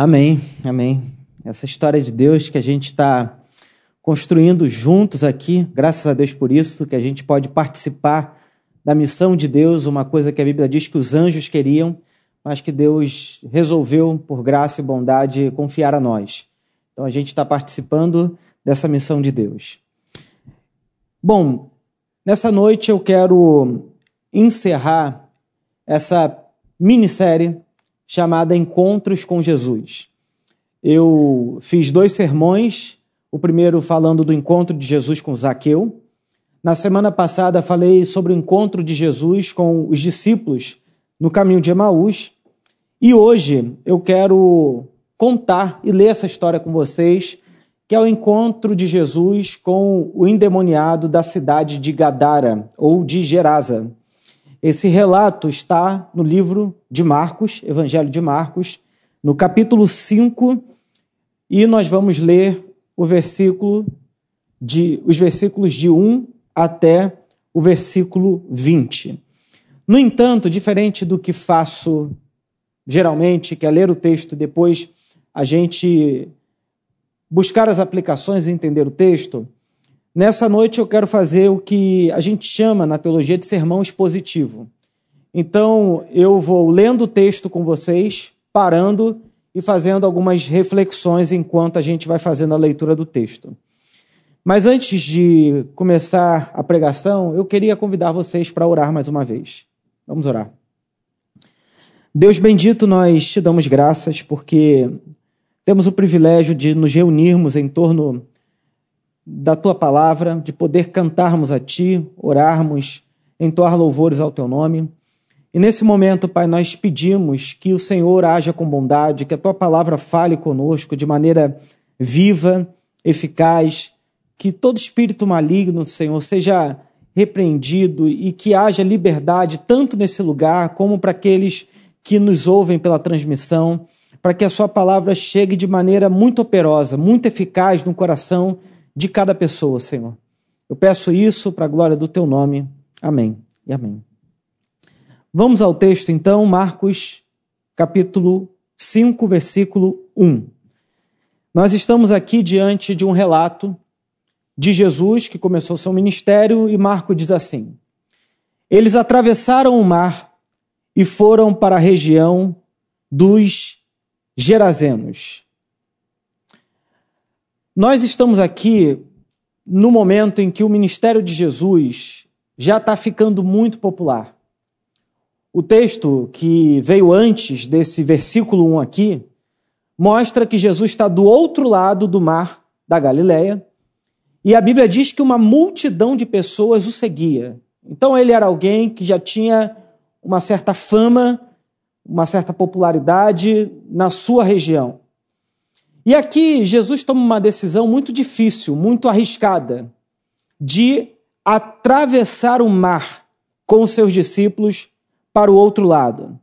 Amém, amém. Essa história de Deus que a gente está construindo juntos aqui, graças a Deus por isso, que a gente pode participar da missão de Deus, uma coisa que a Bíblia diz que os anjos queriam, mas que Deus resolveu, por graça e bondade, confiar a nós. Então a gente está participando dessa missão de Deus. Bom, nessa noite eu quero encerrar essa minissérie chamada Encontros com Jesus. Eu fiz dois sermões, o primeiro falando do encontro de Jesus com Zaqueu. Na semana passada falei sobre o encontro de Jesus com os discípulos no caminho de Emaús. E hoje eu quero contar e ler essa história com vocês, que é o encontro de Jesus com o endemoniado da cidade de Gadara ou de Gerasa. Esse relato está no livro de Marcos, Evangelho de Marcos, no capítulo 5, e nós vamos ler o versículo de, os versículos de 1 até o versículo 20. No entanto, diferente do que faço geralmente, que é ler o texto e depois a gente buscar as aplicações e entender o texto, Nessa noite eu quero fazer o que a gente chama na teologia de sermão expositivo. Então eu vou lendo o texto com vocês, parando e fazendo algumas reflexões enquanto a gente vai fazendo a leitura do texto. Mas antes de começar a pregação, eu queria convidar vocês para orar mais uma vez. Vamos orar. Deus bendito, nós te damos graças porque temos o privilégio de nos reunirmos em torno da tua palavra, de poder cantarmos a ti, orarmos, entoar louvores ao teu nome. E nesse momento, Pai, nós pedimos que o Senhor haja com bondade, que a tua palavra fale conosco de maneira viva, eficaz, que todo espírito maligno, Senhor, seja repreendido e que haja liberdade tanto nesse lugar como para aqueles que nos ouvem pela transmissão, para que a sua palavra chegue de maneira muito operosa, muito eficaz no coração de cada pessoa, Senhor. Eu peço isso para a glória do teu nome. Amém e amém. Vamos ao texto então, Marcos, capítulo 5, versículo 1. Nós estamos aqui diante de um relato de Jesus que começou seu ministério e Marco diz assim: Eles atravessaram o mar e foram para a região dos Gerazenos. Nós estamos aqui no momento em que o ministério de Jesus já está ficando muito popular. O texto que veio antes desse versículo 1 aqui mostra que Jesus está do outro lado do mar da Galileia e a Bíblia diz que uma multidão de pessoas o seguia. Então ele era alguém que já tinha uma certa fama, uma certa popularidade na sua região. E aqui Jesus toma uma decisão muito difícil, muito arriscada, de atravessar o mar com os seus discípulos para o outro lado.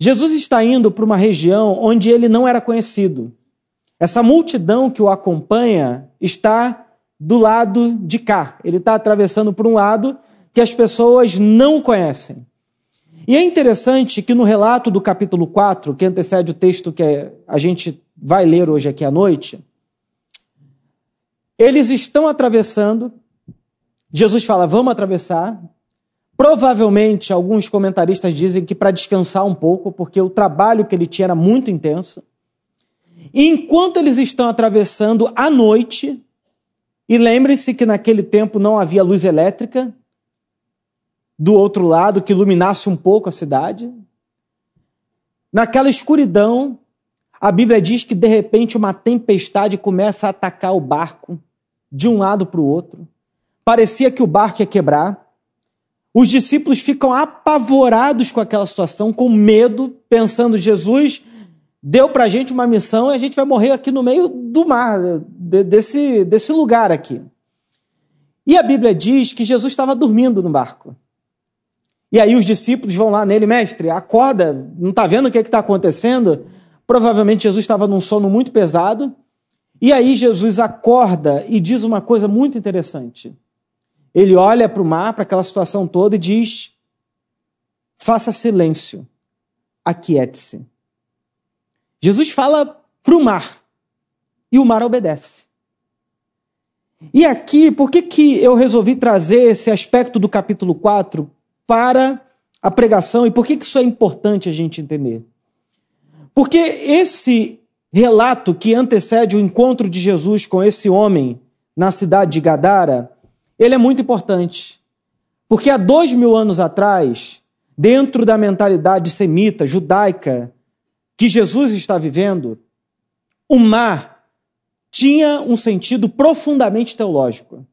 Jesus está indo para uma região onde ele não era conhecido. Essa multidão que o acompanha está do lado de cá. Ele está atravessando por um lado que as pessoas não conhecem. E é interessante que no relato do capítulo 4, que antecede o texto que a gente vai ler hoje aqui à noite, eles estão atravessando. Jesus fala: vamos atravessar. Provavelmente, alguns comentaristas dizem que para descansar um pouco, porque o trabalho que ele tinha era muito intenso. E enquanto eles estão atravessando à noite, e lembre-se que naquele tempo não havia luz elétrica, do outro lado que iluminasse um pouco a cidade. Naquela escuridão, a Bíblia diz que de repente uma tempestade começa a atacar o barco de um lado para o outro. Parecia que o barco ia quebrar. Os discípulos ficam apavorados com aquela situação, com medo, pensando: Jesus deu para a gente uma missão e a gente vai morrer aqui no meio do mar, desse, desse lugar aqui. E a Bíblia diz que Jesus estava dormindo no barco. E aí os discípulos vão lá nele, mestre, acorda, não está vendo o que está acontecendo? Provavelmente Jesus estava num sono muito pesado. E aí Jesus acorda e diz uma coisa muito interessante. Ele olha para o mar, para aquela situação toda e diz: faça silêncio, aquiete-se. Jesus fala para o mar e o mar obedece. E aqui, por que, que eu resolvi trazer esse aspecto do capítulo 4 para a pregação e por que, que isso é importante a gente entender? Porque esse relato que antecede o encontro de Jesus com esse homem na cidade de Gadara, ele é muito importante. Porque há dois mil anos atrás, dentro da mentalidade semita, judaica, que Jesus está vivendo, o mar tinha um sentido profundamente teológico.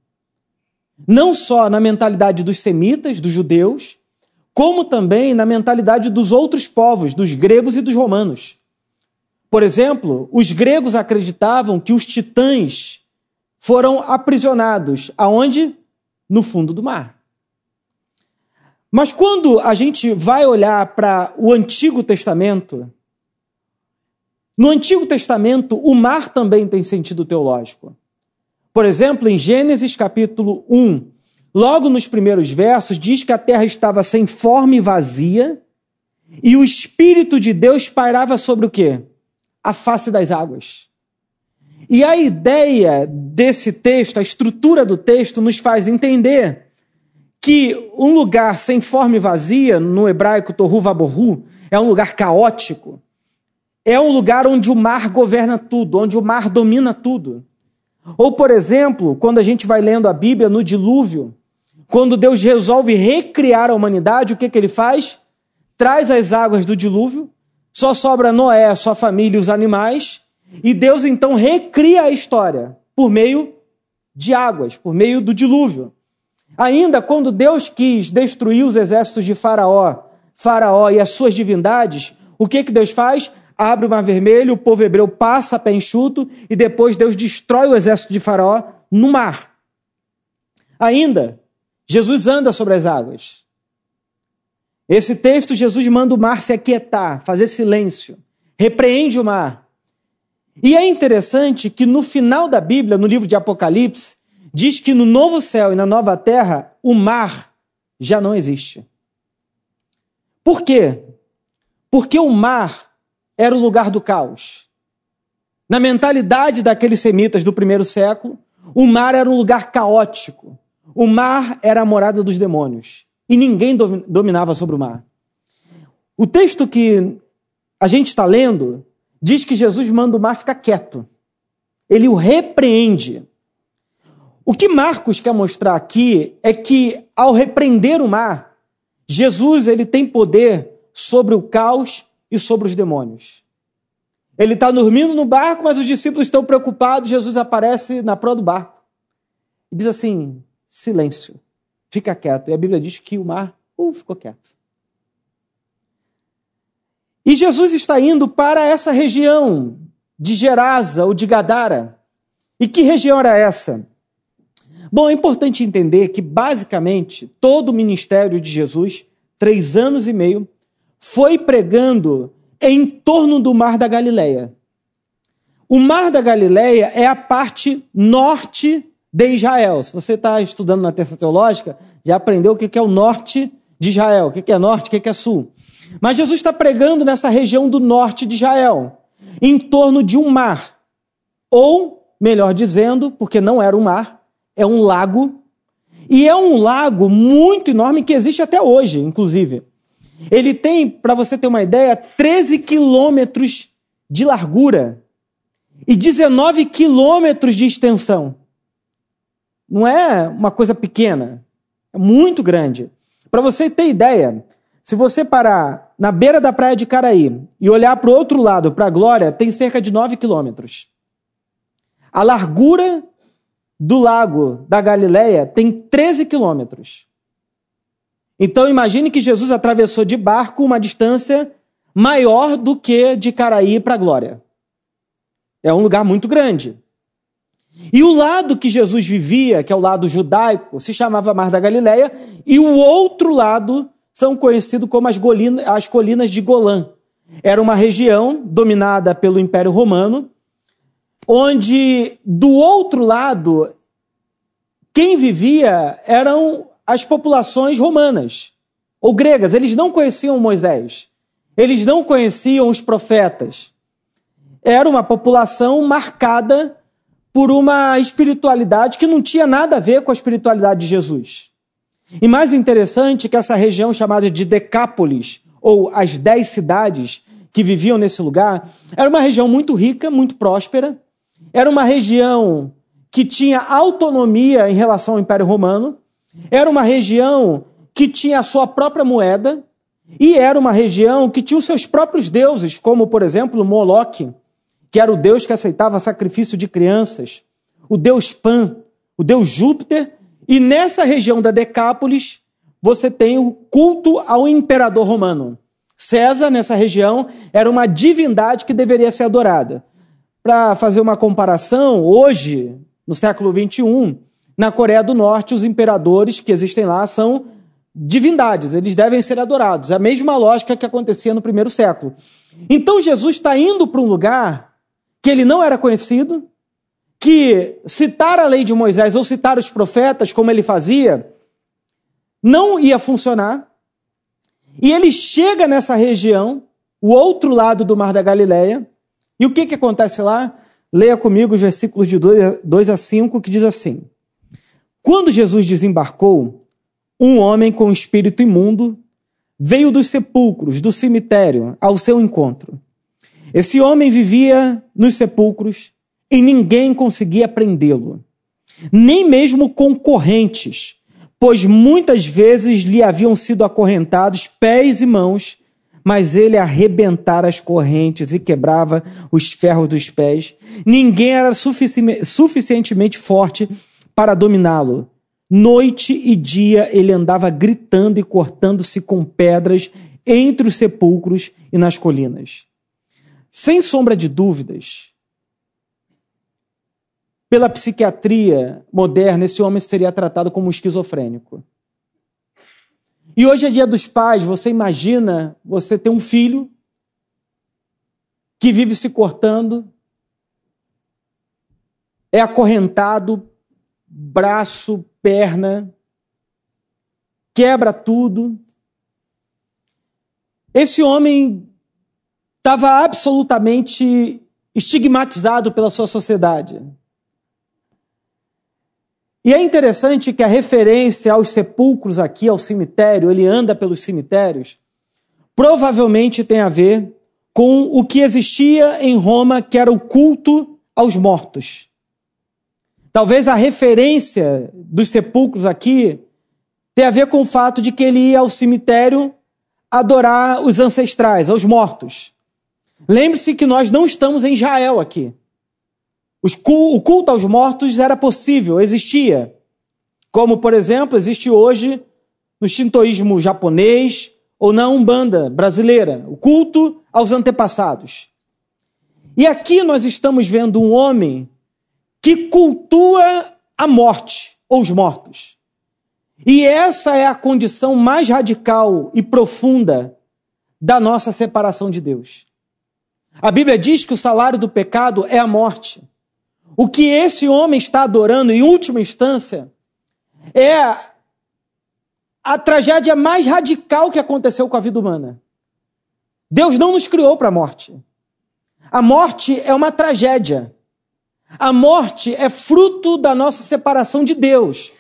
Não só na mentalidade dos semitas, dos judeus, como também na mentalidade dos outros povos, dos gregos e dos romanos. Por exemplo, os gregos acreditavam que os titãs foram aprisionados aonde? No fundo do mar. Mas quando a gente vai olhar para o Antigo Testamento, no Antigo Testamento o mar também tem sentido teológico. Por exemplo, em Gênesis capítulo 1, logo nos primeiros versos, diz que a terra estava sem forma e vazia, e o Espírito de Deus pairava sobre o quê? A face das águas. E a ideia desse texto, a estrutura do texto, nos faz entender que um lugar sem forma e vazia, no hebraico tohu vabohu, é um lugar caótico, é um lugar onde o mar governa tudo, onde o mar domina tudo. Ou, por exemplo, quando a gente vai lendo a Bíblia no dilúvio, quando Deus resolve recriar a humanidade, o que, que ele faz? Traz as águas do dilúvio, só sobra Noé, sua família e os animais, e Deus então recria a história por meio de águas, por meio do dilúvio. Ainda quando Deus quis destruir os exércitos de Faraó, Faraó e as suas divindades, o que, que Deus faz? Abre o mar vermelho, o povo hebreu passa a pé enxuto e depois Deus destrói o exército de Faraó no mar. Ainda, Jesus anda sobre as águas. Esse texto, Jesus manda o mar se aquietar, fazer silêncio, repreende o mar. E é interessante que no final da Bíblia, no livro de Apocalipse, diz que no novo céu e na nova terra, o mar já não existe. Por quê? Porque o mar era o lugar do caos. Na mentalidade daqueles semitas do primeiro século, o mar era um lugar caótico, o mar era a morada dos demônios e ninguém dominava sobre o mar. O texto que a gente está lendo diz que Jesus manda o mar ficar quieto. Ele o repreende. O que Marcos quer mostrar aqui é que ao repreender o mar, Jesus ele tem poder sobre o caos e sobre os demônios. Ele está dormindo no barco, mas os discípulos estão preocupados. Jesus aparece na proa do barco e diz assim: silêncio, fica quieto. E a Bíblia diz que o mar uh, ficou quieto. E Jesus está indo para essa região de Gerasa ou de Gadara. E que região era essa? Bom, é importante entender que, basicamente, todo o ministério de Jesus, três anos e meio, foi pregando em torno do Mar da Galileia. O Mar da Galileia é a parte norte de Israel. Se você está estudando na terça teológica, já aprendeu o que é o norte de Israel, o que é norte, o que é sul. Mas Jesus está pregando nessa região do norte de Israel, em torno de um mar. Ou, melhor dizendo, porque não era um mar, é um lago. E é um lago muito enorme que existe até hoje, inclusive. Ele tem, para você ter uma ideia, 13 quilômetros de largura e 19 quilômetros de extensão. Não é uma coisa pequena, é muito grande. Para você ter ideia, se você parar na beira da praia de Caraí e olhar para o outro lado, para a Glória, tem cerca de 9 quilômetros. A largura do lago da Galileia tem 13 quilômetros. Então imagine que Jesus atravessou de barco uma distância maior do que de Caraí para a Glória. É um lugar muito grande. E o lado que Jesus vivia, que é o lado judaico, se chamava Mar da Galileia, e o outro lado são conhecidos como as, Golina, as colinas de Golã. Era uma região dominada pelo Império Romano, onde do outro lado, quem vivia eram as populações romanas ou gregas. Eles não conheciam Moisés, eles não conheciam os profetas. era uma população marcada por uma espiritualidade que não tinha nada a ver com a espiritualidade de Jesus. E mais interessante que essa região chamada de Decápolis, ou as dez cidades que viviam nesse lugar, era uma região muito rica, muito próspera, era uma região que tinha autonomia em relação ao Império Romano, era uma região que tinha a sua própria moeda, e era uma região que tinha os seus próprios deuses, como, por exemplo, Moloque, que era o deus que aceitava sacrifício de crianças, o deus Pan, o deus Júpiter, e nessa região da Decápolis, você tem o culto ao imperador romano. César, nessa região, era uma divindade que deveria ser adorada. Para fazer uma comparação, hoje, no século XXI, na Coreia do Norte, os imperadores que existem lá são divindades, eles devem ser adorados. É a mesma lógica que acontecia no primeiro século. Então Jesus está indo para um lugar que ele não era conhecido, que citar a lei de Moisés ou citar os profetas, como ele fazia, não ia funcionar. E ele chega nessa região, o outro lado do Mar da Galileia, e o que, que acontece lá? Leia comigo os versículos de 2 a 5, que diz assim: Quando Jesus desembarcou, um homem com espírito imundo veio dos sepulcros, do cemitério, ao seu encontro. Esse homem vivia nos sepulcros e ninguém conseguia prendê-lo, nem mesmo concorrentes, pois muitas vezes lhe haviam sido acorrentados pés e mãos, mas ele arrebentara as correntes e quebrava os ferros dos pés. Ninguém era sufici suficientemente forte para dominá-lo. Noite e dia ele andava gritando e cortando-se com pedras entre os sepulcros e nas colinas. Sem sombra de dúvidas, pela psiquiatria moderna, esse homem seria tratado como esquizofrênico. E hoje é dia dos pais, você imagina você ter um filho que vive se cortando, é acorrentado, braço, perna, quebra tudo. Esse homem estava absolutamente estigmatizado pela sua sociedade. E é interessante que a referência aos sepulcros aqui, ao cemitério, ele anda pelos cemitérios, provavelmente tem a ver com o que existia em Roma, que era o culto aos mortos. Talvez a referência dos sepulcros aqui tenha a ver com o fato de que ele ia ao cemitério adorar os ancestrais, aos mortos. Lembre-se que nós não estamos em Israel aqui. O culto aos mortos era possível, existia. Como, por exemplo, existe hoje no shintoísmo japonês ou na Umbanda brasileira, o culto aos antepassados. E aqui nós estamos vendo um homem que cultua a morte ou os mortos. E essa é a condição mais radical e profunda da nossa separação de Deus. A Bíblia diz que o salário do pecado é a morte. O que esse homem está adorando, em última instância, é a tragédia mais radical que aconteceu com a vida humana. Deus não nos criou para a morte. A morte é uma tragédia. A morte é fruto da nossa separação de Deus.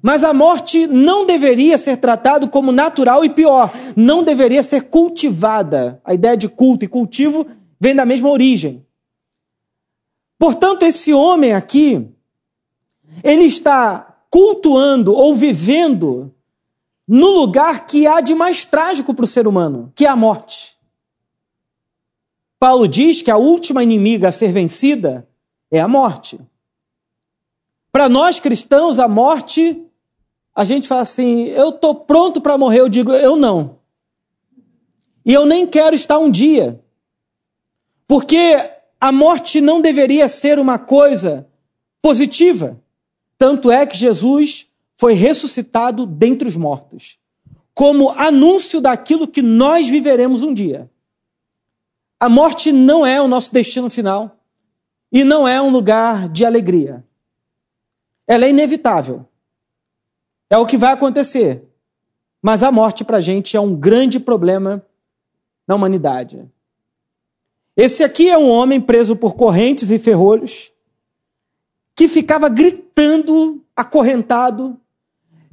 Mas a morte não deveria ser tratada como natural e pior, não deveria ser cultivada. A ideia de culto e cultivo vem da mesma origem. Portanto, esse homem aqui, ele está cultuando ou vivendo no lugar que há de mais trágico para o ser humano, que é a morte. Paulo diz que a última inimiga a ser vencida é a morte. Para nós cristãos, a morte, a gente fala assim: eu estou pronto para morrer. Eu digo, eu não. E eu nem quero estar um dia. Porque a morte não deveria ser uma coisa positiva. Tanto é que Jesus foi ressuscitado dentre os mortos, como anúncio daquilo que nós viveremos um dia. A morte não é o nosso destino final e não é um lugar de alegria. Ela é inevitável. É o que vai acontecer. Mas a morte para a gente é um grande problema na humanidade. Esse aqui é um homem preso por correntes e ferrolhos, que ficava gritando, acorrentado.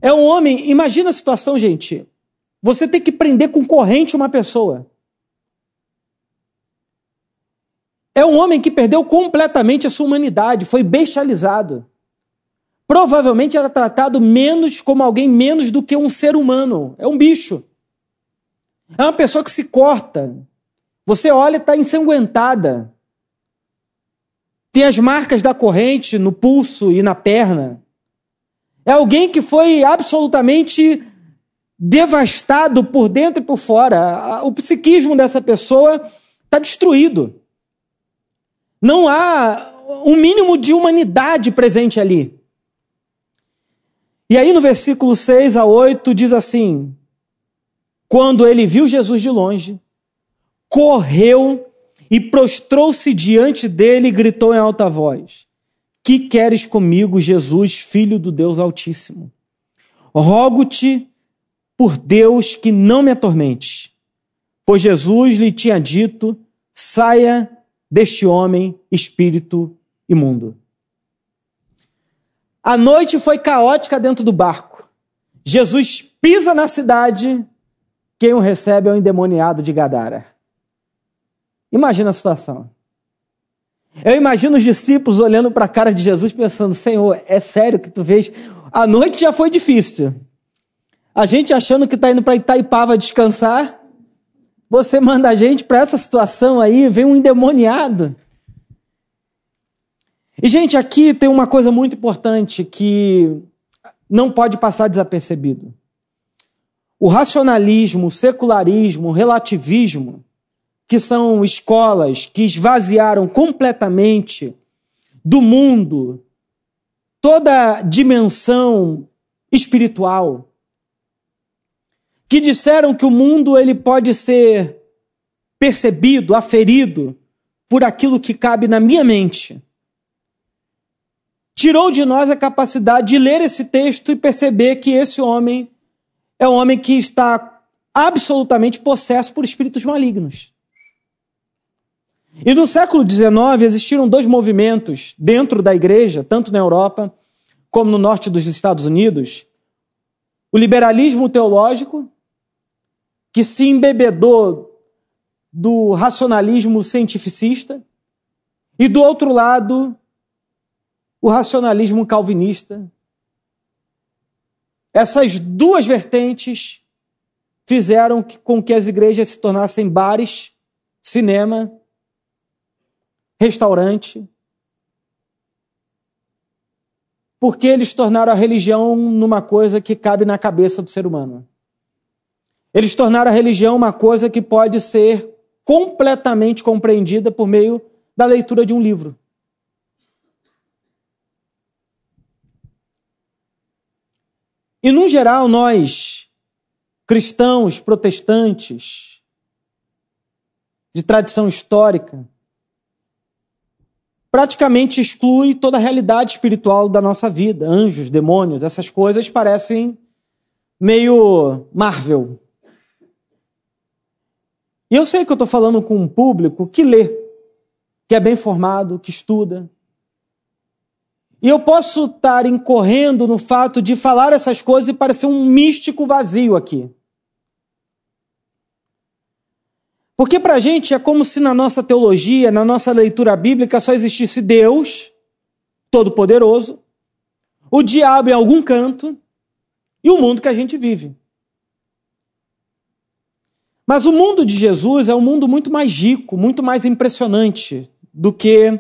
É um homem, imagina a situação, gente. Você tem que prender com corrente uma pessoa. É um homem que perdeu completamente a sua humanidade, foi bestializado. Provavelmente era tratado menos como alguém menos do que um ser humano. É um bicho. É uma pessoa que se corta. Você olha e está ensanguentada. Tem as marcas da corrente no pulso e na perna. É alguém que foi absolutamente devastado por dentro e por fora. O psiquismo dessa pessoa está destruído. Não há um mínimo de humanidade presente ali. E aí no versículo 6 a 8 diz assim: Quando ele viu Jesus de longe, correu e prostrou-se diante dele e gritou em alta voz: Que queres comigo, Jesus, filho do Deus Altíssimo? Rogo-te por Deus que não me atormente. Pois Jesus lhe tinha dito: Saia deste homem espírito imundo. A noite foi caótica dentro do barco. Jesus pisa na cidade, quem o recebe é o endemoniado de Gadara. Imagina a situação. Eu imagino os discípulos olhando para a cara de Jesus pensando: Senhor, é sério que tu vês? A noite já foi difícil. A gente achando que está indo para Itaipava descansar, você manda a gente para essa situação aí, vem um endemoniado. E, gente, aqui tem uma coisa muito importante que não pode passar desapercebido. O racionalismo, o secularismo, o relativismo, que são escolas que esvaziaram completamente do mundo toda dimensão espiritual, que disseram que o mundo ele pode ser percebido, aferido por aquilo que cabe na minha mente. Tirou de nós a capacidade de ler esse texto e perceber que esse homem é um homem que está absolutamente possesso por espíritos malignos. E no século XIX existiram dois movimentos dentro da igreja, tanto na Europa como no norte dos Estados Unidos: o liberalismo teológico, que se embebedou do racionalismo cientificista, e do outro lado, o racionalismo calvinista. Essas duas vertentes fizeram com que as igrejas se tornassem bares, cinema, restaurante, porque eles tornaram a religião numa coisa que cabe na cabeça do ser humano. Eles tornaram a religião uma coisa que pode ser completamente compreendida por meio da leitura de um livro. E, no geral, nós, cristãos, protestantes, de tradição histórica, praticamente exclui toda a realidade espiritual da nossa vida. Anjos, demônios, essas coisas parecem meio Marvel. E eu sei que eu estou falando com um público que lê, que é bem formado, que estuda. E eu posso estar incorrendo no fato de falar essas coisas e parecer um místico vazio aqui. Porque para a gente é como se na nossa teologia, na nossa leitura bíblica, só existisse Deus, Todo-Poderoso, o diabo em algum canto e o mundo que a gente vive. Mas o mundo de Jesus é um mundo muito mais rico, muito mais impressionante do que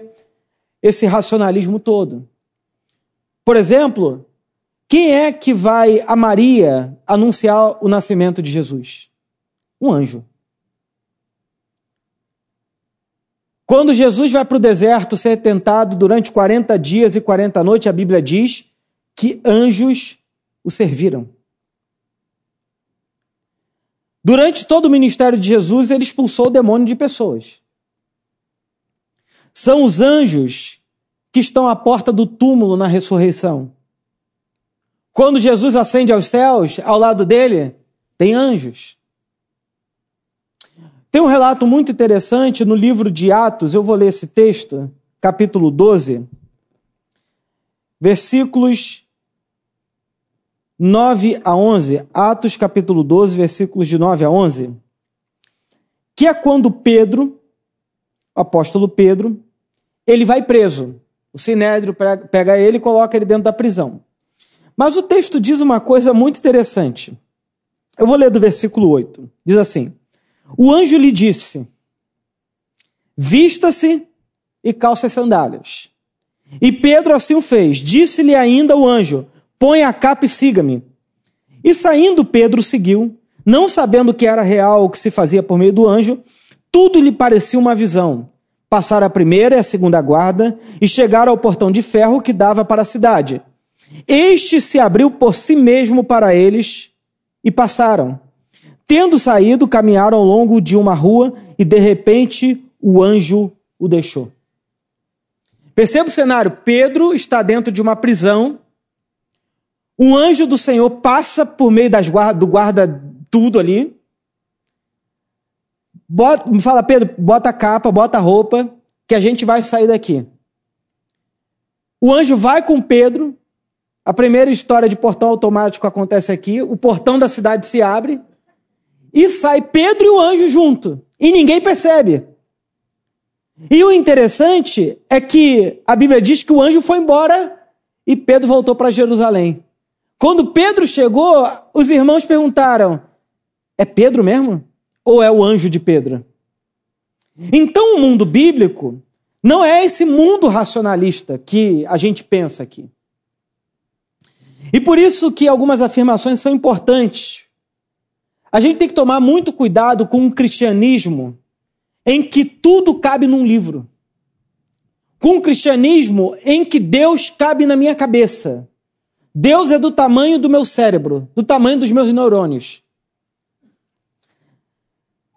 esse racionalismo todo. Por exemplo, quem é que vai a Maria anunciar o nascimento de Jesus? Um anjo. Quando Jesus vai para o deserto ser tentado durante 40 dias e 40 noites, a Bíblia diz que anjos o serviram. Durante todo o ministério de Jesus, ele expulsou o demônio de pessoas. São os anjos que estão à porta do túmulo na ressurreição. Quando Jesus ascende aos céus, ao lado dele, tem anjos. Tem um relato muito interessante no livro de Atos, eu vou ler esse texto, capítulo 12, versículos 9 a 11. Atos, capítulo 12, versículos de 9 a 11. Que é quando Pedro, o apóstolo Pedro, ele vai preso. O sinédrio pega ele e coloca ele dentro da prisão. Mas o texto diz uma coisa muito interessante. Eu vou ler do versículo 8. Diz assim: O anjo lhe disse: Vista-se e calça as sandálias. E Pedro assim o fez. Disse-lhe ainda o anjo: Põe a capa e siga-me. E saindo Pedro seguiu, não sabendo que era real o que se fazia por meio do anjo, tudo lhe parecia uma visão. Passaram a primeira e a segunda guarda e chegaram ao portão de ferro que dava para a cidade. Este se abriu por si mesmo para eles e passaram. Tendo saído, caminharam ao longo de uma rua e de repente o anjo o deixou. Perceba o cenário: Pedro está dentro de uma prisão. Um anjo do Senhor passa por meio das guarda, do guarda tudo ali. Bota, me fala, Pedro, bota a capa, bota a roupa, que a gente vai sair daqui. O anjo vai com Pedro. A primeira história de portão automático acontece aqui. O portão da cidade se abre e sai Pedro e o anjo junto. E ninguém percebe. E o interessante é que a Bíblia diz que o anjo foi embora e Pedro voltou para Jerusalém. Quando Pedro chegou, os irmãos perguntaram: É Pedro mesmo? Ou é o anjo de Pedro? Então, o mundo bíblico não é esse mundo racionalista que a gente pensa aqui. E por isso que algumas afirmações são importantes. A gente tem que tomar muito cuidado com um cristianismo em que tudo cabe num livro. Com um cristianismo em que Deus cabe na minha cabeça. Deus é do tamanho do meu cérebro, do tamanho dos meus neurônios.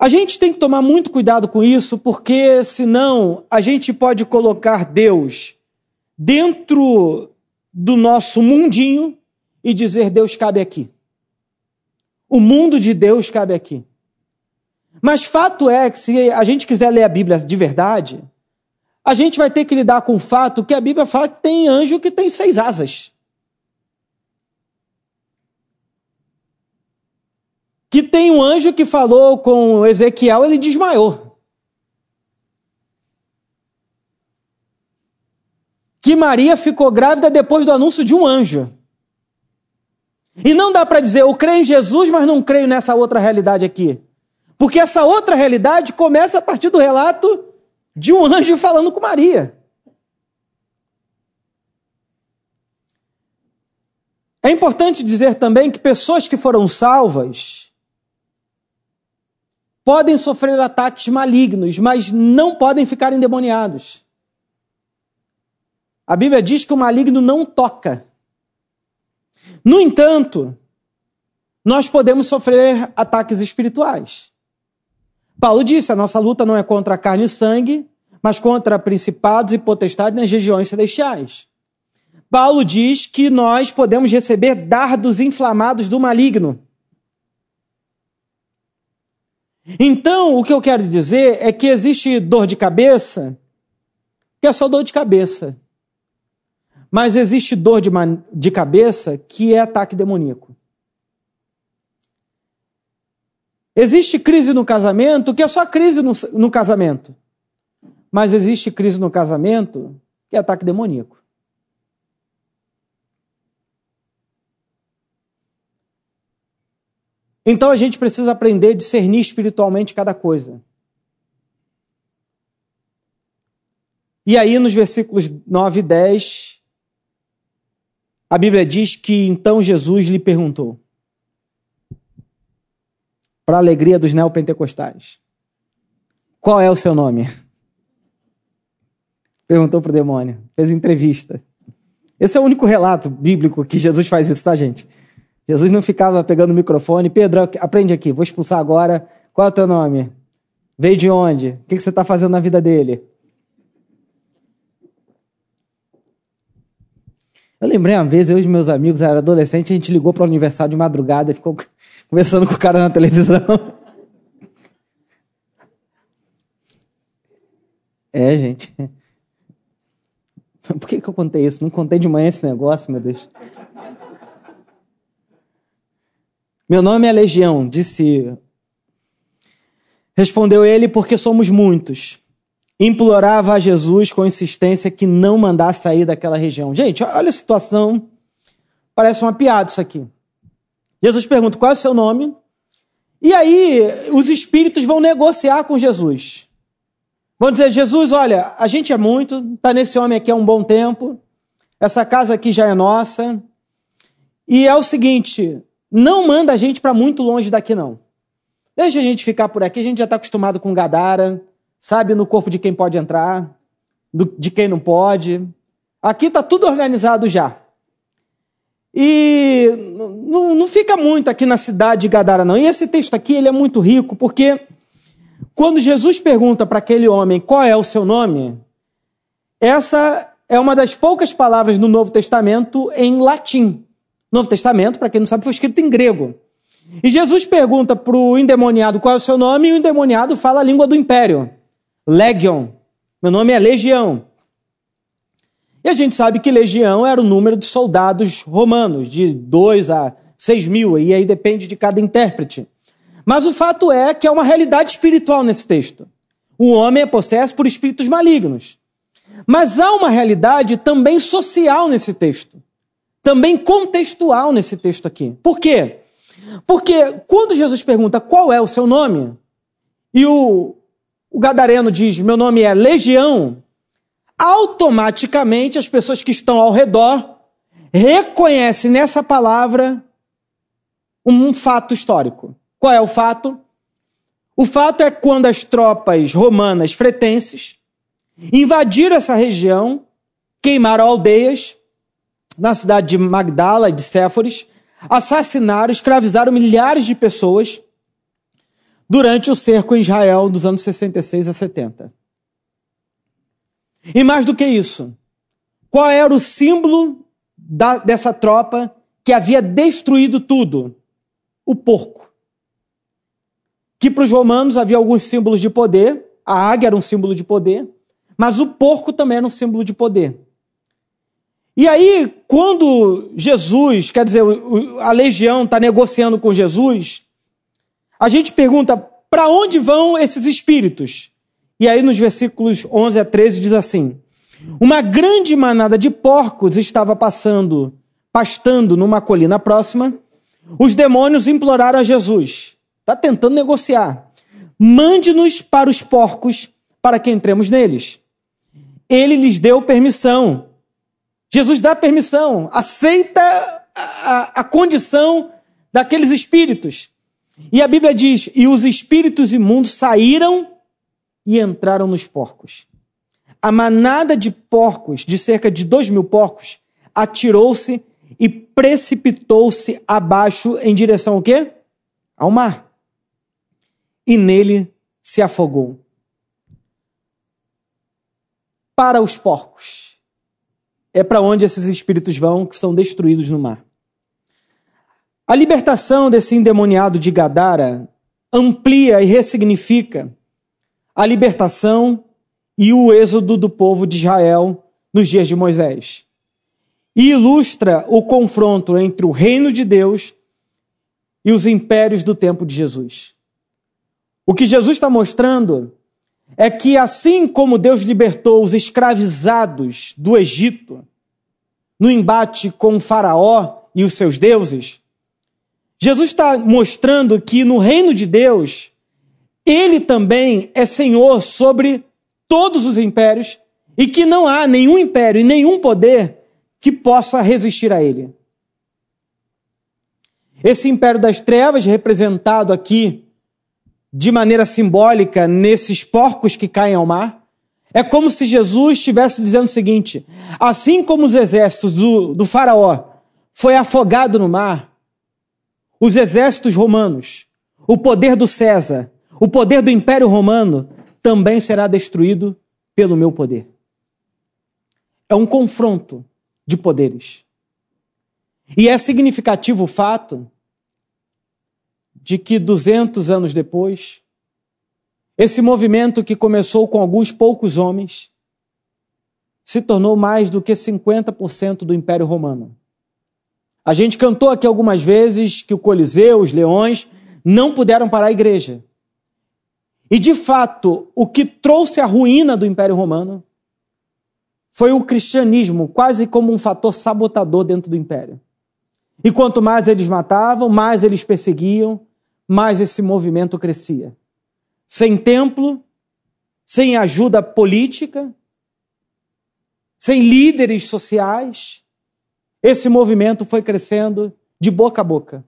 A gente tem que tomar muito cuidado com isso, porque senão a gente pode colocar Deus dentro do nosso mundinho e dizer Deus cabe aqui. O mundo de Deus cabe aqui. Mas fato é que se a gente quiser ler a Bíblia de verdade, a gente vai ter que lidar com o fato que a Bíblia fala que tem anjo que tem seis asas. Que tem um anjo que falou com Ezequiel, ele desmaiou. Que Maria ficou grávida depois do anúncio de um anjo. E não dá para dizer, eu creio em Jesus, mas não creio nessa outra realidade aqui. Porque essa outra realidade começa a partir do relato de um anjo falando com Maria. É importante dizer também que pessoas que foram salvas, podem sofrer ataques malignos, mas não podem ficar endemoniados. A Bíblia diz que o maligno não toca. No entanto, nós podemos sofrer ataques espirituais. Paulo disse: a nossa luta não é contra carne e sangue, mas contra principados e potestades nas regiões celestiais. Paulo diz que nós podemos receber dardos inflamados do maligno. Então, o que eu quero dizer é que existe dor de cabeça, que é só dor de cabeça. Mas existe dor de, de cabeça que é ataque demoníaco. Existe crise no casamento que é só crise no, no casamento. Mas existe crise no casamento que é ataque demoníaco. Então a gente precisa aprender a discernir espiritualmente cada coisa. E aí, nos versículos 9 e 10, a Bíblia diz que então Jesus lhe perguntou, para a alegria dos neopentecostais: Qual é o seu nome? Perguntou para o demônio, fez entrevista. Esse é o único relato bíblico que Jesus faz isso, tá, gente? Jesus não ficava pegando o microfone. Pedro, aprende aqui, vou expulsar agora. Qual é o teu nome? Veio de onde? O que você está fazendo na vida dele? Eu lembrei uma vez, eu e meus amigos, era adolescente, a gente ligou para o aniversário de madrugada e ficou conversando com o cara na televisão. É, gente. Por que, que eu contei isso? Não contei de manhã esse negócio, meu Deus. Meu nome é Legião, disse. Respondeu ele, porque somos muitos. Implorava a Jesus com insistência que não mandasse sair daquela região. Gente, olha a situação. Parece uma piada isso aqui. Jesus pergunta: qual é o seu nome? E aí os espíritos vão negociar com Jesus. Vão dizer: Jesus, olha, a gente é muito, está nesse homem aqui há um bom tempo, essa casa aqui já é nossa. E é o seguinte: não manda a gente para muito longe daqui, não. Deixa a gente ficar por aqui, a gente já está acostumado com Gadara, sabe no corpo de quem pode entrar, de quem não pode. Aqui está tudo organizado já. E não, não fica muito aqui na cidade de Gadara, não. E esse texto aqui ele é muito rico, porque quando Jesus pergunta para aquele homem qual é o seu nome, essa é uma das poucas palavras no Novo Testamento em latim. Novo Testamento, para quem não sabe, foi escrito em grego. E Jesus pergunta para o endemoniado qual é o seu nome, e o endemoniado fala a língua do império: Legion. Meu nome é Legião. E a gente sabe que legião era o número de soldados romanos, de 2 a 6 mil, e aí depende de cada intérprete. Mas o fato é que é uma realidade espiritual nesse texto. O homem é possesso por espíritos malignos. Mas há uma realidade também social nesse texto. Também contextual nesse texto aqui. Por quê? Porque quando Jesus pergunta qual é o seu nome, e o, o gadareno diz: Meu nome é Legião, automaticamente as pessoas que estão ao redor reconhecem nessa palavra um fato histórico. Qual é o fato? O fato é quando as tropas romanas fretenses invadiram essa região, queimaram aldeias na cidade de Magdala e de Séforis, assassinaram, escravizaram milhares de pessoas durante o cerco em Israel dos anos 66 a 70. E mais do que isso, qual era o símbolo da, dessa tropa que havia destruído tudo? O porco que para os romanos havia alguns símbolos de poder, a águia era um símbolo de poder, mas o porco também era um símbolo de poder. E aí, quando Jesus, quer dizer, a legião está negociando com Jesus, a gente pergunta para onde vão esses espíritos? E aí, nos versículos 11 a 13, diz assim: Uma grande manada de porcos estava passando, pastando numa colina próxima. Os demônios imploraram a Jesus: Está tentando negociar. Mande-nos para os porcos para que entremos neles. Ele lhes deu permissão. Jesus dá permissão, aceita a, a, condição daqueles espíritos. E a Bíblia diz: e os espíritos imundos saíram e entraram nos porcos. A manada de porcos, de cerca de dois mil porcos, atirou-se e precipitou-se abaixo em direção ao quê? Ao mar e nele se afogou. Para os porcos. É para onde esses espíritos vão que são destruídos no mar. A libertação desse endemoniado de Gadara amplia e ressignifica a libertação e o êxodo do povo de Israel nos dias de Moisés. E ilustra o confronto entre o reino de Deus e os impérios do tempo de Jesus. O que Jesus está mostrando é que, assim como Deus libertou os escravizados do Egito, no embate com Faraó e os seus deuses, Jesus está mostrando que no reino de Deus, ele também é senhor sobre todos os impérios e que não há nenhum império e nenhum poder que possa resistir a ele. Esse império das trevas, representado aqui de maneira simbólica nesses porcos que caem ao mar. É como se Jesus estivesse dizendo o seguinte: assim como os exércitos do, do Faraó foi afogado no mar, os exércitos romanos, o poder do César, o poder do Império Romano também será destruído pelo meu poder. É um confronto de poderes. E é significativo o fato de que 200 anos depois, esse movimento que começou com alguns poucos homens se tornou mais do que 50% do Império Romano. A gente cantou aqui algumas vezes que o Coliseu, os leões, não puderam parar a igreja. E de fato, o que trouxe a ruína do Império Romano foi o cristianismo, quase como um fator sabotador dentro do império. E quanto mais eles matavam, mais eles perseguiam, mais esse movimento crescia. Sem templo, sem ajuda política, sem líderes sociais, esse movimento foi crescendo de boca a boca.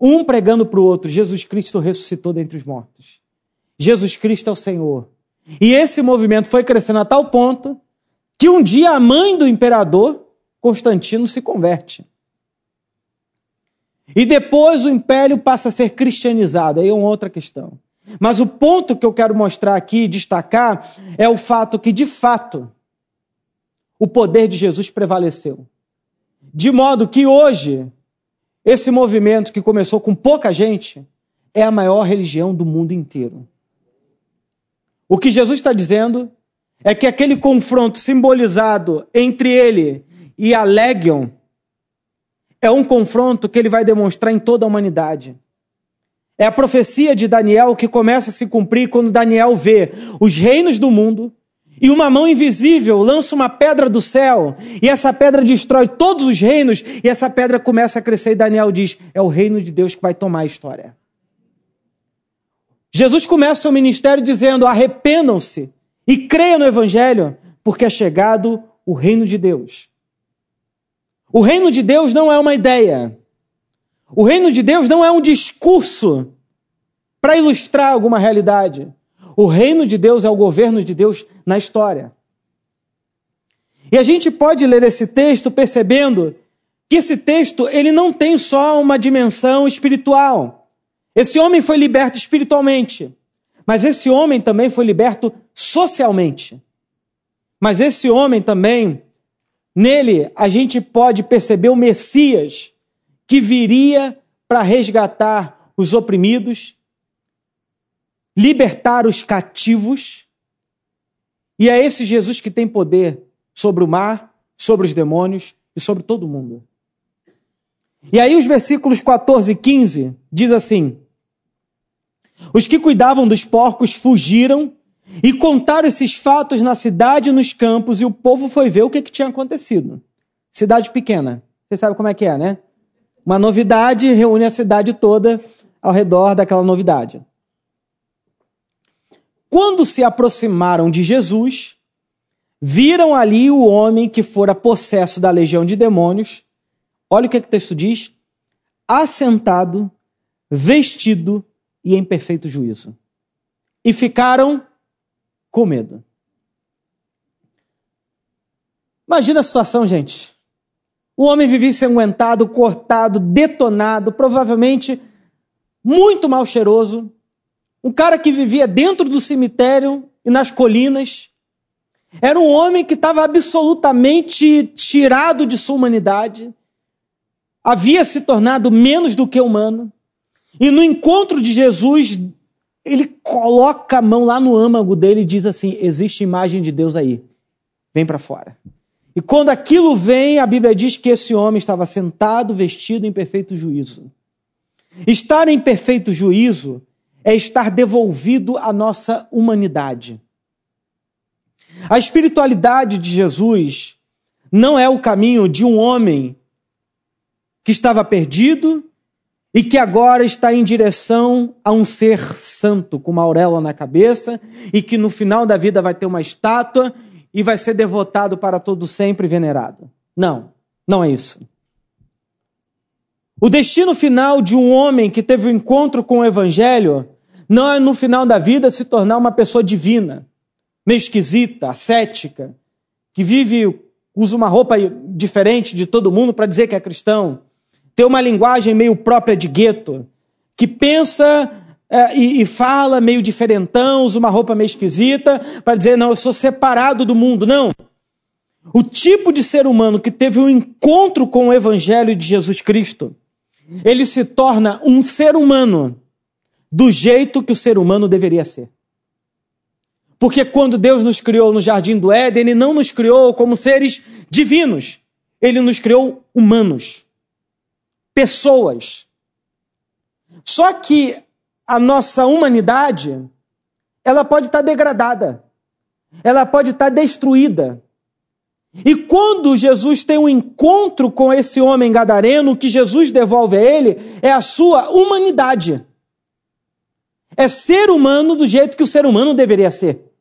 Um pregando para o outro: Jesus Cristo ressuscitou dentre os mortos. Jesus Cristo é o Senhor. E esse movimento foi crescendo a tal ponto que um dia a mãe do imperador Constantino se converte. E depois o império passa a ser cristianizado. Aí é uma outra questão. Mas o ponto que eu quero mostrar aqui, destacar, é o fato que, de fato, o poder de Jesus prevaleceu. De modo que hoje, esse movimento que começou com pouca gente é a maior religião do mundo inteiro. O que Jesus está dizendo é que aquele confronto simbolizado entre ele e a Legion é um confronto que ele vai demonstrar em toda a humanidade. É a profecia de Daniel que começa a se cumprir quando Daniel vê os reinos do mundo e uma mão invisível lança uma pedra do céu, e essa pedra destrói todos os reinos, e essa pedra começa a crescer, e Daniel diz: é o reino de Deus que vai tomar a história. Jesus começa seu ministério dizendo: arrependam-se e creiam no Evangelho, porque é chegado o reino de Deus. O reino de Deus não é uma ideia. O reino de Deus não é um discurso para ilustrar alguma realidade. O reino de Deus é o governo de Deus na história. E a gente pode ler esse texto percebendo que esse texto ele não tem só uma dimensão espiritual. Esse homem foi liberto espiritualmente, mas esse homem também foi liberto socialmente. Mas esse homem também Nele, a gente pode perceber o Messias que viria para resgatar os oprimidos, libertar os cativos. E é esse Jesus que tem poder sobre o mar, sobre os demônios e sobre todo mundo. E aí, os versículos 14 e 15 diz assim: Os que cuidavam dos porcos fugiram e contaram esses fatos na cidade e nos campos, e o povo foi ver o que, que tinha acontecido. Cidade pequena. Você sabe como é que é, né? Uma novidade reúne a cidade toda ao redor daquela novidade. Quando se aproximaram de Jesus, viram ali o homem que fora possesso da legião de demônios. Olha o que, que o texto diz: assentado, vestido e em perfeito juízo. E ficaram com medo. Imagina a situação, gente. O homem vivia ensanguentado, cortado, detonado, provavelmente muito mal cheiroso. Um cara que vivia dentro do cemitério e nas colinas. Era um homem que estava absolutamente tirado de sua humanidade. Havia se tornado menos do que humano. E no encontro de Jesus, ele coloca a mão lá no âmago dele e diz assim: existe imagem de Deus aí, vem para fora. E quando aquilo vem, a Bíblia diz que esse homem estava sentado, vestido em perfeito juízo. Estar em perfeito juízo é estar devolvido à nossa humanidade. A espiritualidade de Jesus não é o caminho de um homem que estava perdido, e que agora está em direção a um ser santo, com uma auréola na cabeça, e que no final da vida vai ter uma estátua e vai ser devotado para todo sempre venerado. Não, não é isso. O destino final de um homem que teve o um encontro com o Evangelho não é no final da vida se tornar uma pessoa divina, meio esquisita, ascética, que vive, usa uma roupa diferente de todo mundo para dizer que é cristão ter uma linguagem meio própria de gueto, que pensa é, e, e, fala meio diferentão, usa uma roupa meio esquisita, para dizer, não, eu sou separado do mundo. Não. O tipo de ser humano que teve um encontro com o Evangelho de Jesus Cristo, ele se torna um ser humano do jeito que o ser humano deveria ser. Porque quando Deus nos criou no jardim do Éden, Ele não nos criou como seres divinos. Ele nos criou humanos, pessoas. Só que a nossa humanidade, ela pode estar degradada, ela pode estar destruída. E quando Jesus tem um encontro com esse homem gadareno, o que Jesus devolve a ele é a sua humanidade. É ser humano do jeito que o ser humano deveria ser.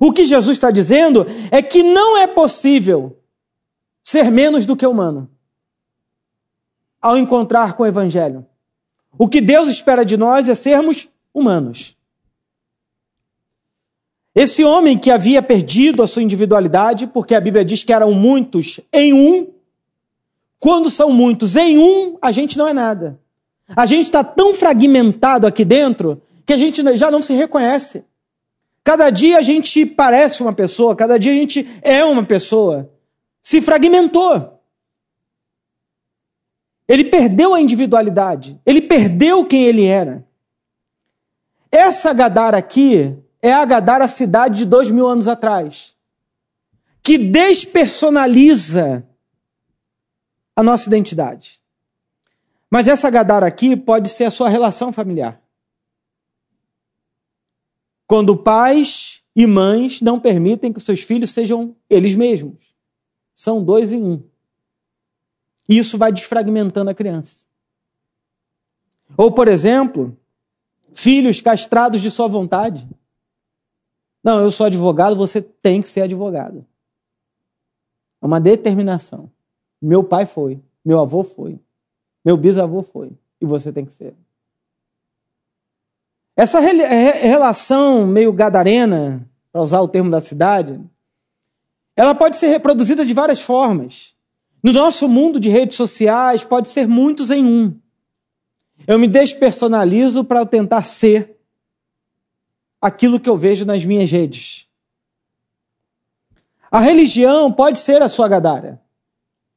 O que Jesus está dizendo é que não é possível ser menos do que humano ao encontrar com o Evangelho. O que Deus espera de nós é sermos humanos. Esse homem que havia perdido a sua individualidade, porque a Bíblia diz que eram muitos em um, quando são muitos em um, a gente não é nada. A gente está tão fragmentado aqui dentro que a gente já não se reconhece. Cada dia a gente parece uma pessoa, cada dia a gente é uma pessoa. Se fragmentou. Ele perdeu a individualidade. Ele perdeu quem ele era. Essa Gadara aqui é a Gadara cidade de dois mil anos atrás, que despersonaliza a nossa identidade. Mas essa Gadara aqui pode ser a sua relação familiar. Quando pais e mães não permitem que seus filhos sejam eles mesmos. São dois em um. E isso vai desfragmentando a criança. Ou, por exemplo, filhos castrados de sua vontade. Não, eu sou advogado, você tem que ser advogado. É uma determinação. Meu pai foi, meu avô foi, meu bisavô foi, e você tem que ser. Essa relação meio gadarena, para usar o termo da cidade, ela pode ser reproduzida de várias formas. No nosso mundo de redes sociais, pode ser muitos em um. Eu me despersonalizo para tentar ser aquilo que eu vejo nas minhas redes. A religião pode ser a sua gadara.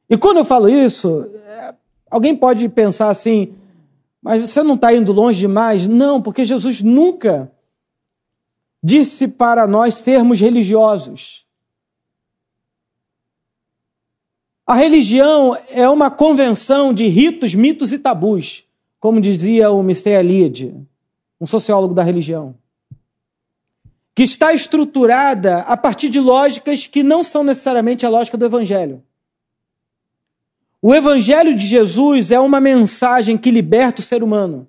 E quando eu falo isso, é, alguém pode pensar assim, mas você não está indo longe demais? Não, porque Jesus nunca disse para nós sermos religiosos. A religião é uma convenção de ritos, mitos e tabus, como dizia o Mr. Eliade, um sociólogo da religião, que está estruturada a partir de lógicas que não são necessariamente a lógica do evangelho. O Evangelho de Jesus é uma mensagem que liberta o ser humano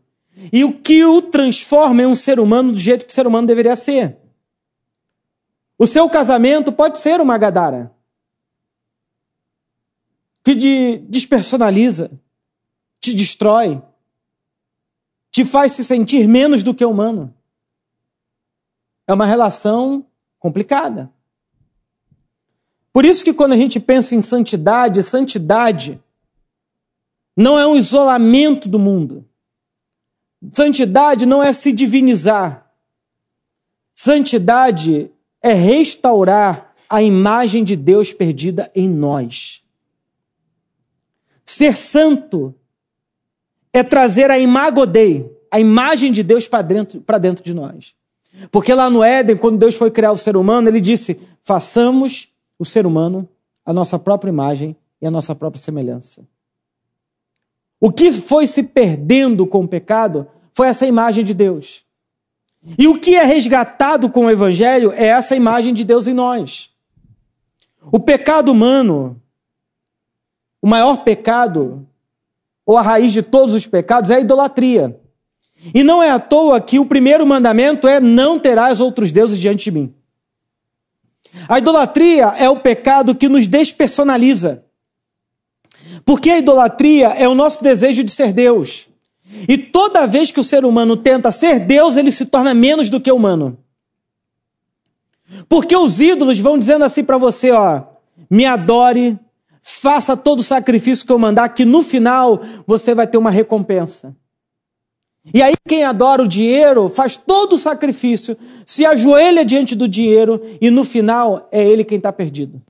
e o que o transforma em um ser humano do jeito que o ser humano deveria ser. O seu casamento pode ser uma gadara que te despersonaliza, te destrói, te faz se sentir menos do que humano. É uma relação complicada. Por isso que quando a gente pensa em santidade, santidade não é um isolamento do mundo. Santidade não é se divinizar. Santidade é restaurar a imagem de Deus perdida em nós. Ser santo é trazer a a imagem de Deus para dentro, dentro de nós. Porque lá no Éden, quando Deus foi criar o ser humano, ele disse: façamos o ser humano a nossa própria imagem e a nossa própria semelhança. O que foi se perdendo com o pecado foi essa imagem de Deus. E o que é resgatado com o Evangelho é essa imagem de Deus em nós. O pecado humano, o maior pecado, ou a raiz de todos os pecados, é a idolatria. E não é à toa que o primeiro mandamento é: não terás outros deuses diante de mim. A idolatria é o pecado que nos despersonaliza. Porque a idolatria é o nosso desejo de ser Deus. E toda vez que o ser humano tenta ser Deus, ele se torna menos do que humano. Porque os ídolos vão dizendo assim para você, ó, me adore, faça todo o sacrifício que eu mandar, que no final você vai ter uma recompensa. E aí quem adora o dinheiro faz todo o sacrifício, se ajoelha diante do dinheiro e no final é ele quem está perdido.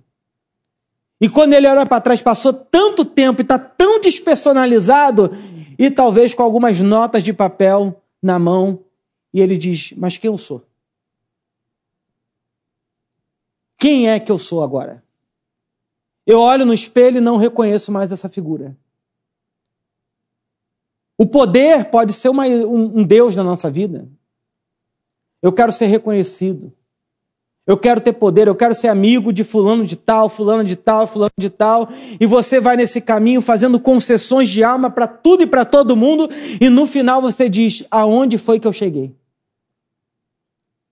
E quando ele olha para trás, passou tanto tempo e está tão despersonalizado, e talvez com algumas notas de papel na mão, e ele diz: Mas quem eu sou? Quem é que eu sou agora? Eu olho no espelho e não reconheço mais essa figura. O poder pode ser uma, um, um Deus na nossa vida. Eu quero ser reconhecido. Eu quero ter poder, eu quero ser amigo de fulano de tal, fulano de tal, fulano de tal, e você vai nesse caminho fazendo concessões de alma para tudo e para todo mundo, e no final você diz: aonde foi que eu cheguei?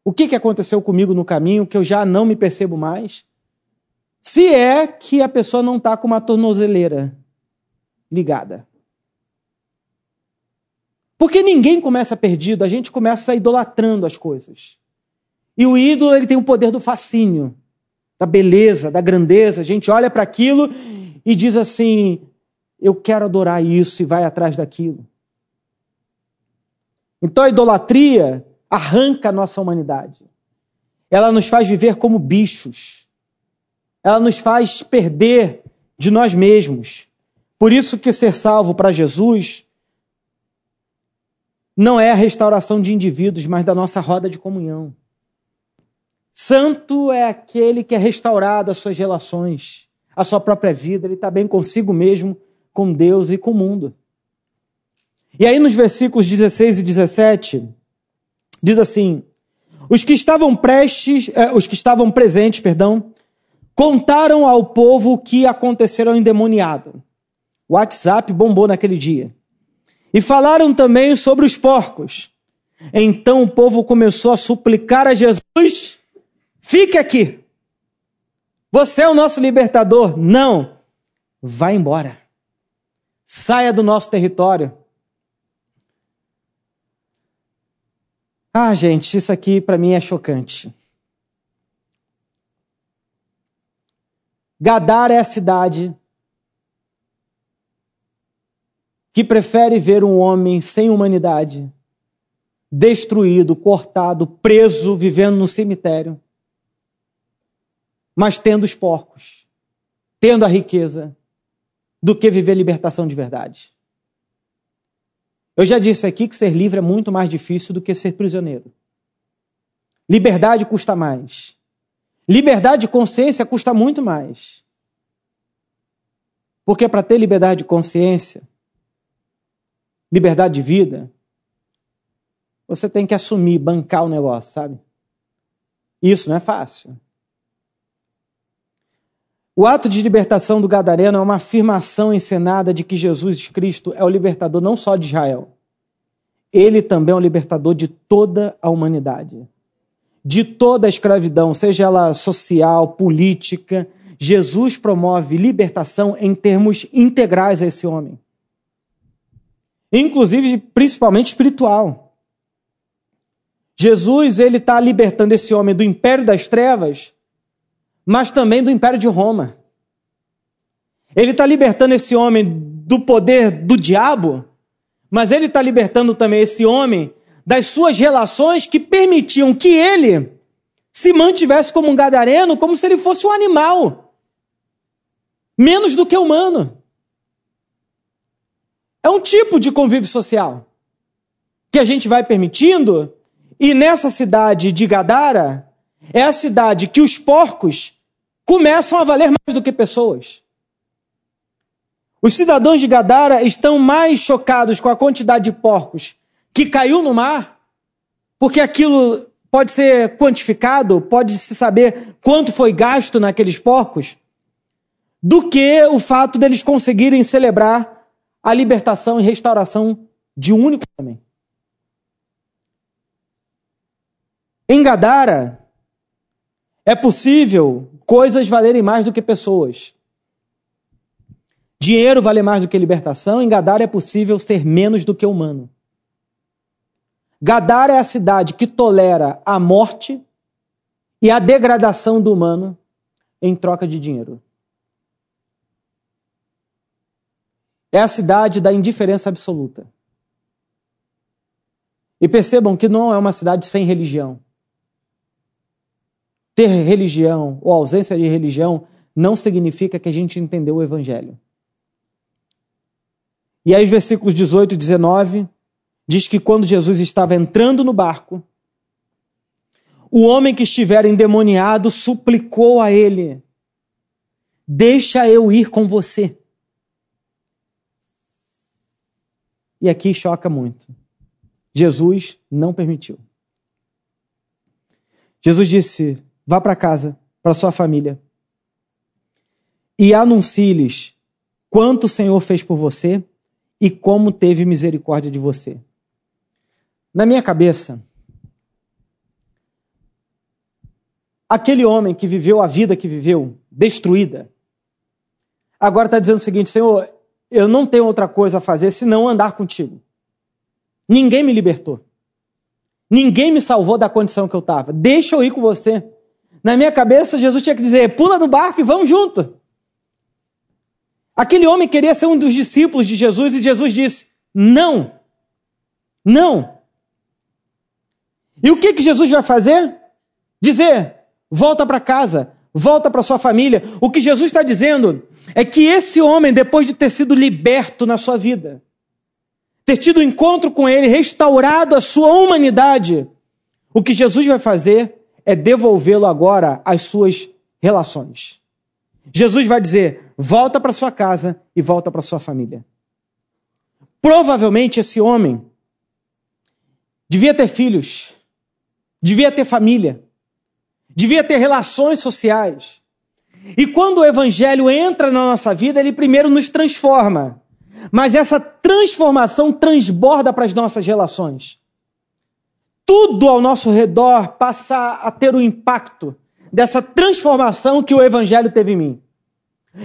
O que, que aconteceu comigo no caminho que eu já não me percebo mais? Se é que a pessoa não está com uma tornozeleira ligada. Porque ninguém começa perdido, a gente começa idolatrando as coisas. E o ídolo ele tem o poder do fascínio, da beleza, da grandeza. A gente olha para aquilo e diz assim: eu quero adorar isso e vai atrás daquilo. Então a idolatria arranca a nossa humanidade. Ela nos faz viver como bichos. Ela nos faz perder de nós mesmos. Por isso que ser salvo para Jesus não é a restauração de indivíduos, mas da nossa roda de comunhão. Santo é aquele que é restaurado as suas relações, a sua própria vida, ele está bem consigo mesmo, com Deus e com o mundo. E aí nos versículos 16 e 17, diz assim: os que estavam prestes, eh, os que estavam presentes, perdão, contaram ao povo o que aconteceu ao endemoniado. O WhatsApp bombou naquele dia. E falaram também sobre os porcos. Então o povo começou a suplicar a Jesus Fique aqui. Você é o nosso libertador. Não. Vá embora. Saia do nosso território. Ah, gente, isso aqui para mim é chocante. Gadar é a cidade que prefere ver um homem sem humanidade, destruído, cortado, preso, vivendo no cemitério, mas tendo os porcos, tendo a riqueza, do que viver libertação de verdade. Eu já disse aqui que ser livre é muito mais difícil do que ser prisioneiro. Liberdade custa mais. Liberdade de consciência custa muito mais. Porque para ter liberdade de consciência, liberdade de vida, você tem que assumir, bancar o negócio, sabe? Isso não é fácil. O ato de libertação do Gadareno é uma afirmação encenada de que Jesus Cristo é o libertador não só de Israel, ele também é o libertador de toda a humanidade, de toda a escravidão, seja ela social, política. Jesus promove libertação em termos integrais a esse homem, inclusive principalmente espiritual. Jesus ele está libertando esse homem do império das trevas mas também do Império de Roma. Ele está libertando esse homem do poder do diabo, mas ele está libertando também esse homem das suas relações que permitiam que ele se mantivesse como um gadareno, como se ele fosse um animal, menos do que humano. É um tipo de convívio social que a gente vai permitindo, e nessa cidade de Gadara, é a cidade que os porcos começam a valer mais do que pessoas. Os cidadãos de Gadara estão mais chocados com a quantidade de porcos que caiu no mar, porque aquilo pode ser quantificado, pode se saber quanto foi gasto naqueles porcos, do que o fato deles conseguirem celebrar a libertação e restauração de um único homem. Em Gadara, é possível coisas valerem mais do que pessoas. Dinheiro vale mais do que libertação, em Gadara é possível ser menos do que humano. Gadara é a cidade que tolera a morte e a degradação do humano em troca de dinheiro. É a cidade da indiferença absoluta. E percebam que não é uma cidade sem religião ter religião ou ausência de religião não significa que a gente entendeu o evangelho. E aí os versículos 18 e 19 diz que quando Jesus estava entrando no barco, o homem que estiver endemoniado suplicou a ele: Deixa eu ir com você. E aqui choca muito. Jesus não permitiu. Jesus disse: Vá para casa, para sua família, e anuncie-lhes quanto o Senhor fez por você e como teve misericórdia de você. Na minha cabeça, aquele homem que viveu a vida que viveu, destruída, agora está dizendo o seguinte: Senhor, eu não tenho outra coisa a fazer senão andar contigo. Ninguém me libertou. Ninguém me salvou da condição que eu estava. Deixa eu ir com você. Na minha cabeça, Jesus tinha que dizer: pula no barco e vamos junto. Aquele homem queria ser um dos discípulos de Jesus e Jesus disse: não, não. E o que, que Jesus vai fazer? Dizer: volta para casa, volta para sua família. O que Jesus está dizendo é que esse homem, depois de ter sido liberto na sua vida, ter tido um encontro com ele, restaurado a sua humanidade, o que Jesus vai fazer é devolvê-lo agora às suas relações. Jesus vai dizer: volta para sua casa e volta para sua família. Provavelmente esse homem devia ter filhos, devia ter família, devia ter relações sociais. E quando o evangelho entra na nossa vida, ele primeiro nos transforma. Mas essa transformação transborda para as nossas relações. Tudo ao nosso redor passa a ter o impacto dessa transformação que o evangelho teve em mim.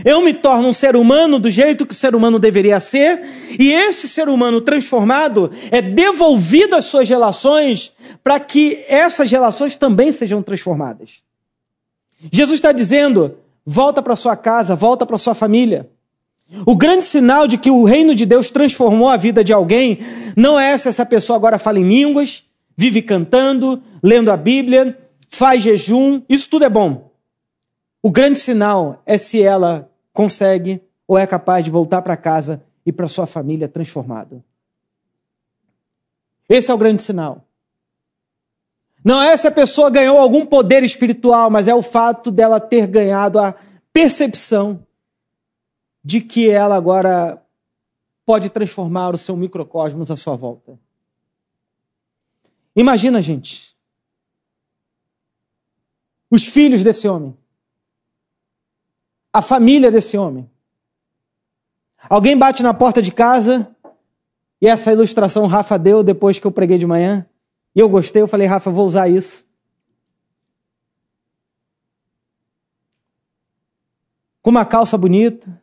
Eu me torno um ser humano do jeito que o ser humano deveria ser, e esse ser humano transformado é devolvido às suas relações para que essas relações também sejam transformadas. Jesus está dizendo: volta para sua casa, volta para sua família. O grande sinal de que o reino de Deus transformou a vida de alguém não é se essa pessoa agora fala em línguas, vive cantando, lendo a Bíblia, faz jejum, isso tudo é bom. O grande sinal é se ela consegue ou é capaz de voltar para casa e para sua família transformada. Esse é o grande sinal. Não é se a pessoa ganhou algum poder espiritual, mas é o fato dela ter ganhado a percepção de que ela agora pode transformar o seu microcosmos à sua volta. Imagina, gente, os filhos desse homem, a família desse homem. Alguém bate na porta de casa, e essa ilustração Rafa deu depois que eu preguei de manhã, e eu gostei, eu falei, Rafa, vou usar isso. Com uma calça bonita,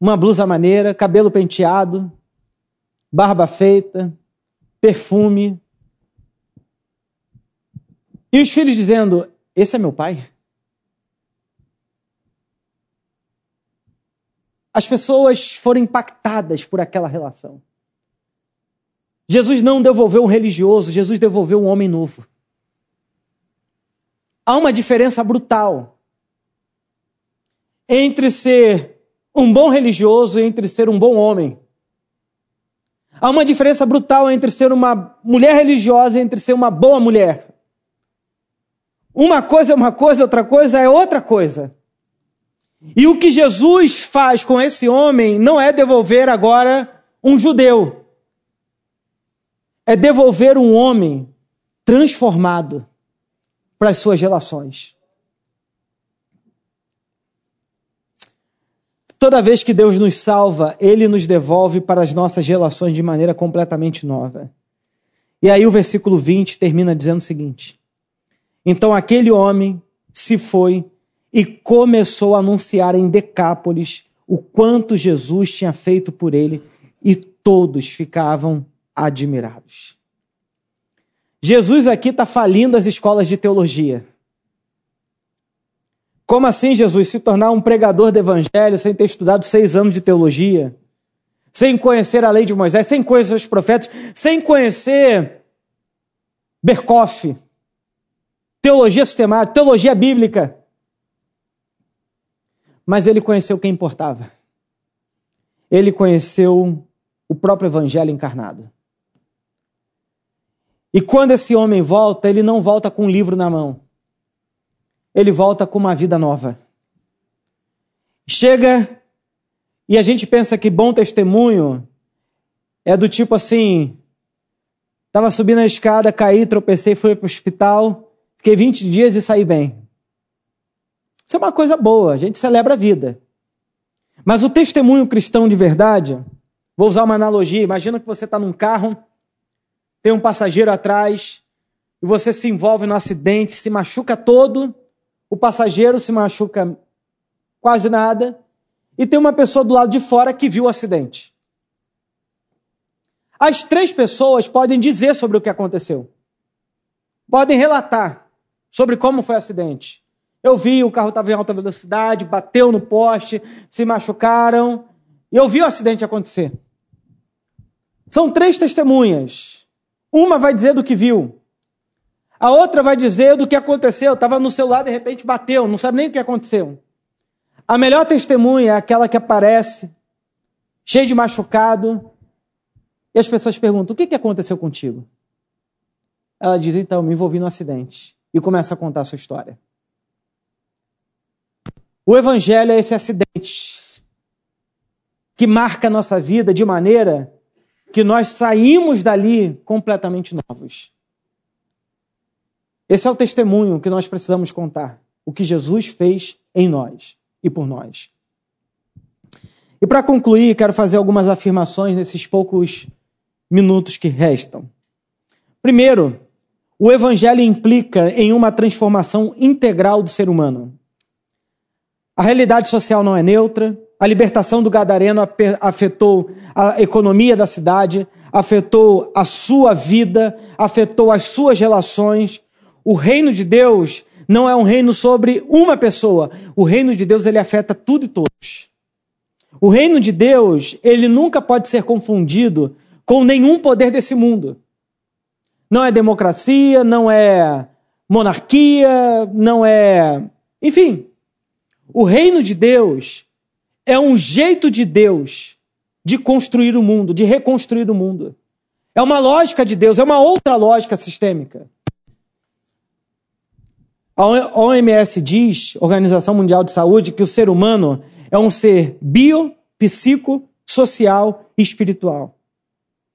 uma blusa maneira, cabelo penteado, barba feita, perfume. E os filhos dizendo: Esse é meu pai. As pessoas foram impactadas por aquela relação. Jesus não devolveu um religioso, Jesus devolveu um homem novo. Há uma diferença brutal entre ser um bom religioso entre ser um bom homem. Há uma diferença brutal entre ser uma mulher religiosa e entre ser uma boa mulher. Uma coisa é uma coisa, outra coisa é outra coisa. E o que Jesus faz com esse homem não é devolver agora um judeu. É devolver um homem transformado para as suas relações. Toda vez que Deus nos salva, Ele nos devolve para as nossas relações de maneira completamente nova. E aí o versículo 20 termina dizendo o seguinte: Então aquele homem se foi e começou a anunciar em Decápolis o quanto Jesus tinha feito por ele, e todos ficavam admirados. Jesus aqui está falindo as escolas de teologia. Como assim, Jesus, se tornar um pregador do evangelho sem ter estudado seis anos de teologia? Sem conhecer a lei de Moisés, sem conhecer os profetas, sem conhecer Berkoff, teologia sistemática, teologia bíblica. Mas ele conheceu quem importava. Ele conheceu o próprio evangelho encarnado. E quando esse homem volta, ele não volta com um livro na mão. Ele volta com uma vida nova. Chega e a gente pensa que bom testemunho é do tipo assim: estava subindo a escada, caí, tropecei, fui para o hospital, fiquei 20 dias e saí bem. Isso é uma coisa boa, a gente celebra a vida. Mas o testemunho cristão de verdade, vou usar uma analogia: imagina que você está num carro tem um passageiro atrás e você se envolve no acidente, se machuca todo, o passageiro se machuca quase nada, e tem uma pessoa do lado de fora que viu o acidente. As três pessoas podem dizer sobre o que aconteceu. Podem relatar sobre como foi o acidente. Eu vi, o carro estava em alta velocidade, bateu no poste, se machucaram, e eu vi o acidente acontecer. São três testemunhas. Uma vai dizer do que viu. A outra vai dizer do que aconteceu. Estava no celular, de repente bateu, não sabe nem o que aconteceu. A melhor testemunha é aquela que aparece, cheia de machucado, e as pessoas perguntam: o que, que aconteceu contigo? Ela diz: então, me envolvi no acidente. E começa a contar a sua história. O Evangelho é esse acidente que marca a nossa vida de maneira que nós saímos dali completamente novos. Esse é o testemunho que nós precisamos contar, o que Jesus fez em nós e por nós. E para concluir, quero fazer algumas afirmações nesses poucos minutos que restam. Primeiro, o Evangelho implica em uma transformação integral do ser humano. A realidade social não é neutra, a libertação do Gadareno afetou a economia da cidade, afetou a sua vida, afetou as suas relações. O reino de Deus não é um reino sobre uma pessoa. O reino de Deus ele afeta tudo e todos. O reino de Deus, ele nunca pode ser confundido com nenhum poder desse mundo. Não é democracia, não é monarquia, não é, enfim. O reino de Deus é um jeito de Deus de construir o mundo, de reconstruir o mundo. É uma lógica de Deus, é uma outra lógica sistêmica. A OMS diz, Organização Mundial de Saúde, que o ser humano é um ser bio, psico, social e espiritual.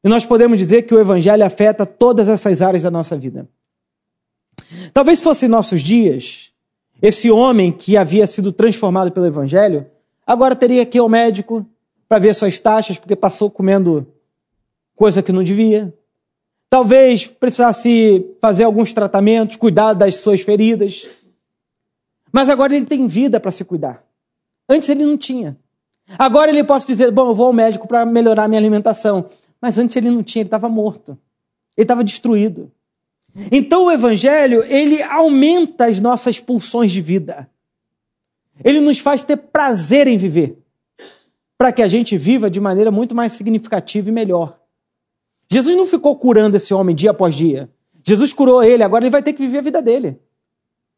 E nós podemos dizer que o evangelho afeta todas essas áreas da nossa vida. Talvez fosse em nossos dias, esse homem que havia sido transformado pelo evangelho Agora teria que ir ao médico para ver suas taxas, porque passou comendo coisa que não devia. Talvez precisasse fazer alguns tratamentos, cuidar das suas feridas. Mas agora ele tem vida para se cuidar. Antes ele não tinha. Agora ele pode dizer: Bom, eu vou ao médico para melhorar minha alimentação. Mas antes ele não tinha, ele estava morto. Ele estava destruído. Então o evangelho, ele aumenta as nossas pulsões de vida. Ele nos faz ter prazer em viver, para que a gente viva de maneira muito mais significativa e melhor. Jesus não ficou curando esse homem dia após dia. Jesus curou ele, agora ele vai ter que viver a vida dele.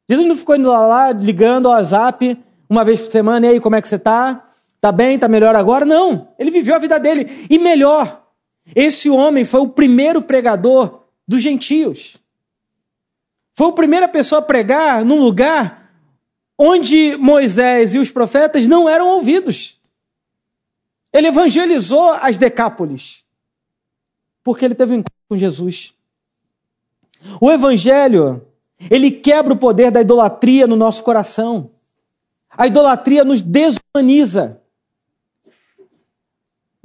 Jesus não ficou indo lá, lá ligando ao WhatsApp uma vez por semana, e aí, como é que você está? Está bem? Está melhor agora? Não, ele viveu a vida dele. E melhor, esse homem foi o primeiro pregador dos gentios. Foi a primeira pessoa a pregar num lugar onde Moisés e os profetas não eram ouvidos. Ele evangelizou as Decápolis, porque ele teve um encontro com Jesus. O evangelho, ele quebra o poder da idolatria no nosso coração. A idolatria nos desumaniza.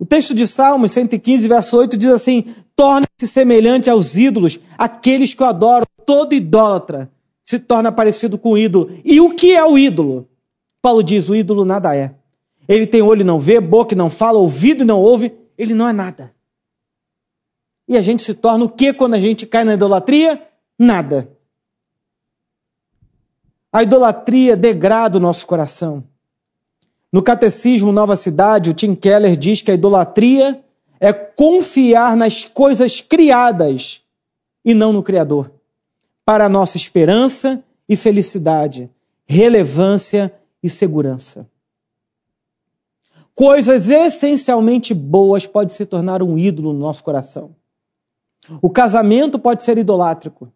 O texto de Salmos 115, verso 8 diz assim: Torna-se semelhante aos ídolos, aqueles que o adoram, todo idólatra se torna parecido com o ídolo. E o que é o ídolo? Paulo diz: o ídolo nada é. Ele tem olho e não vê, boca e não fala, ouvido e não ouve, ele não é nada. E a gente se torna o que quando a gente cai na idolatria? Nada. A idolatria degrada o nosso coração. No Catecismo Nova Cidade, o Tim Keller diz que a idolatria é confiar nas coisas criadas e não no Criador para nossa esperança e felicidade, relevância e segurança. Coisas essencialmente boas podem se tornar um ídolo no nosso coração. O casamento pode ser idolátrico.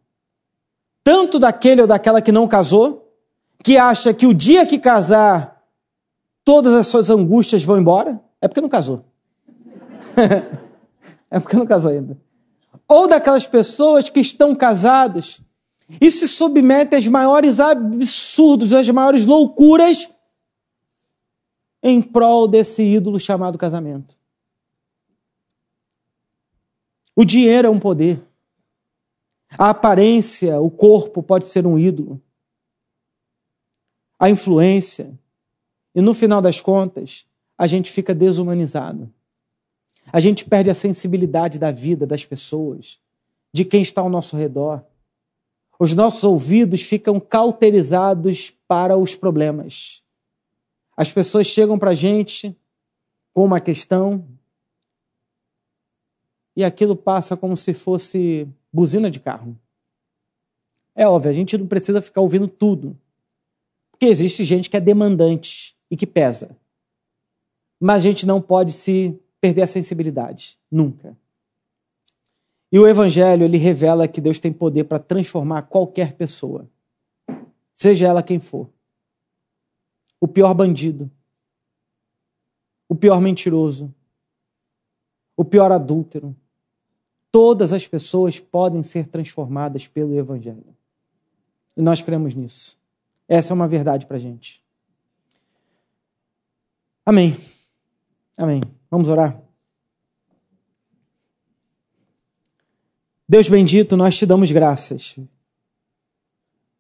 Tanto daquele ou daquela que não casou, que acha que o dia que casar, todas as suas angústias vão embora, é porque não casou. é porque não casou ainda. Ou daquelas pessoas que estão casadas e se submetem aos maiores absurdos, às maiores loucuras em prol desse ídolo chamado casamento. O dinheiro é um poder. A aparência, o corpo pode ser um ídolo. A influência. E no final das contas, a gente fica desumanizado. A gente perde a sensibilidade da vida das pessoas, de quem está ao nosso redor. Os nossos ouvidos ficam cauterizados para os problemas. As pessoas chegam para a gente com uma questão e aquilo passa como se fosse buzina de carro. É óbvio, a gente não precisa ficar ouvindo tudo. Porque existe gente que é demandante e que pesa. Mas a gente não pode se perder a sensibilidade. Nunca. E o Evangelho, ele revela que Deus tem poder para transformar qualquer pessoa, seja ela quem for. O pior bandido, o pior mentiroso, o pior adúltero. Todas as pessoas podem ser transformadas pelo Evangelho. E nós cremos nisso. Essa é uma verdade para a gente. Amém. Amém. Vamos orar? Deus bendito, nós te damos graças,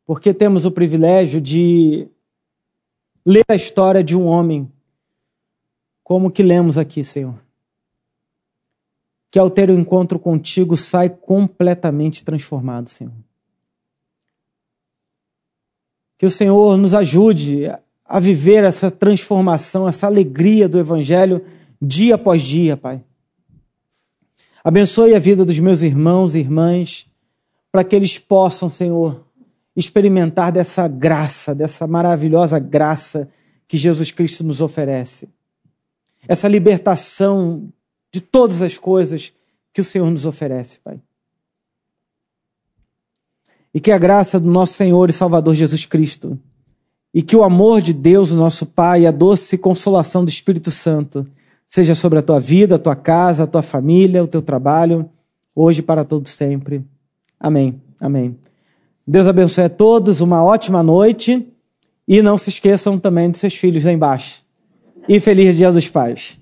porque temos o privilégio de ler a história de um homem, como que lemos aqui, Senhor. Que ao ter o um encontro contigo sai completamente transformado, Senhor. Que o Senhor nos ajude a viver essa transformação, essa alegria do Evangelho dia após dia, Pai. Abençoe a vida dos meus irmãos e irmãs, para que eles possam, Senhor, experimentar dessa graça, dessa maravilhosa graça que Jesus Cristo nos oferece. Essa libertação de todas as coisas que o Senhor nos oferece, Pai. E que a graça do nosso Senhor e Salvador Jesus Cristo, e que o amor de Deus, o nosso Pai, a doce consolação do Espírito Santo, seja sobre a tua vida, a tua casa, a tua família, o teu trabalho, hoje para todos sempre. Amém. Amém. Deus abençoe a todos, uma ótima noite e não se esqueçam também de seus filhos lá embaixo. E feliz Dia dos Pais.